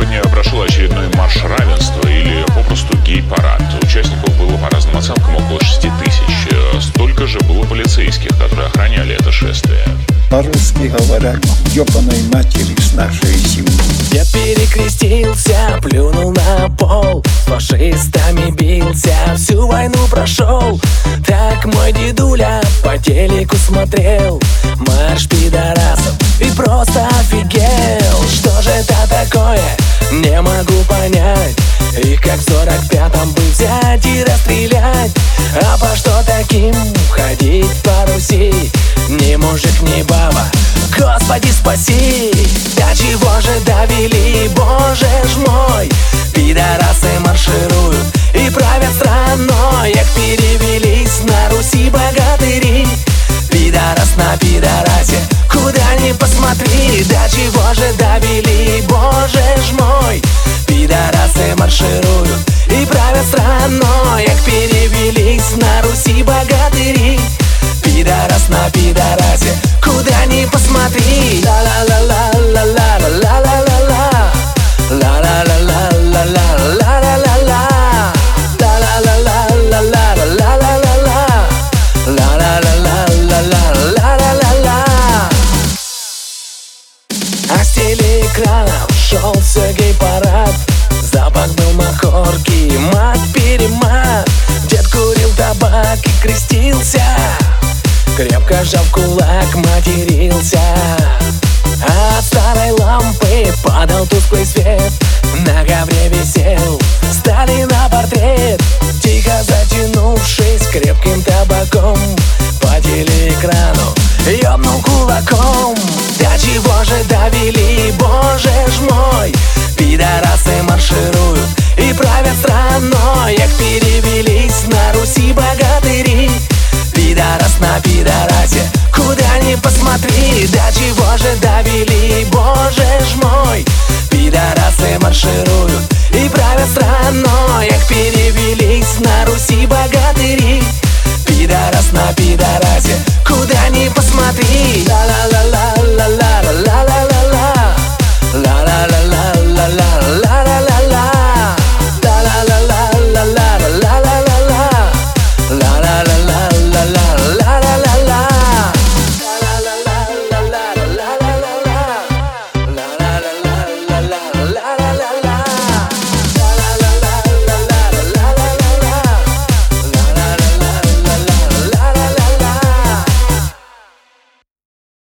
Сегодня прошел очередной марш равенства или попросту гей-парад. Участников было по разным оценкам около 6 тысяч. Столько же было полицейских, которые охраняли это шествие. По-русски говорят, ёбаной матери с нашей семьи. Я перекрестился, плюнул на пол Фашистами бился, всю войну прошел Так мой дедуля по телеку смотрел Марш пидорасов и просто офигел Что же это такое, не могу понять И как в сорок пятом бы взять и расстрелять. А по что таким ходить по Руси? Ни мужик, ни баба, Господи спаси! До чего же довели, боже ж мой! Пидорасы маршируют и правят страной. Як перевелись на Руси богатыри. Пидорас на пидорасе, куда ни посмотри До чего же довели, боже ж мой Пидорасы маршируют и правят страной. Як перевелись на Руси богатыри. Пидорас на пидорасе, куда ни посмотри с телеэкранов шел гей-парад Запах был махорки, мат-перемат Дед курил табак и крестился. Крепко сжав кулак, матерился. От старой лампы падал тусклый свет. На ковре висел Сталина чего же довели, боже ж мой! Пидорасы маршируют и правят страной. Як перевелись на Руси богатыри. Пидорас на пидорасе, куда ни посмотри. До чего же довели, боже ж мой! Пидорасы маршируют и правят страной. Як перевелись на Руси богатыри. Пидорас на пидорасе,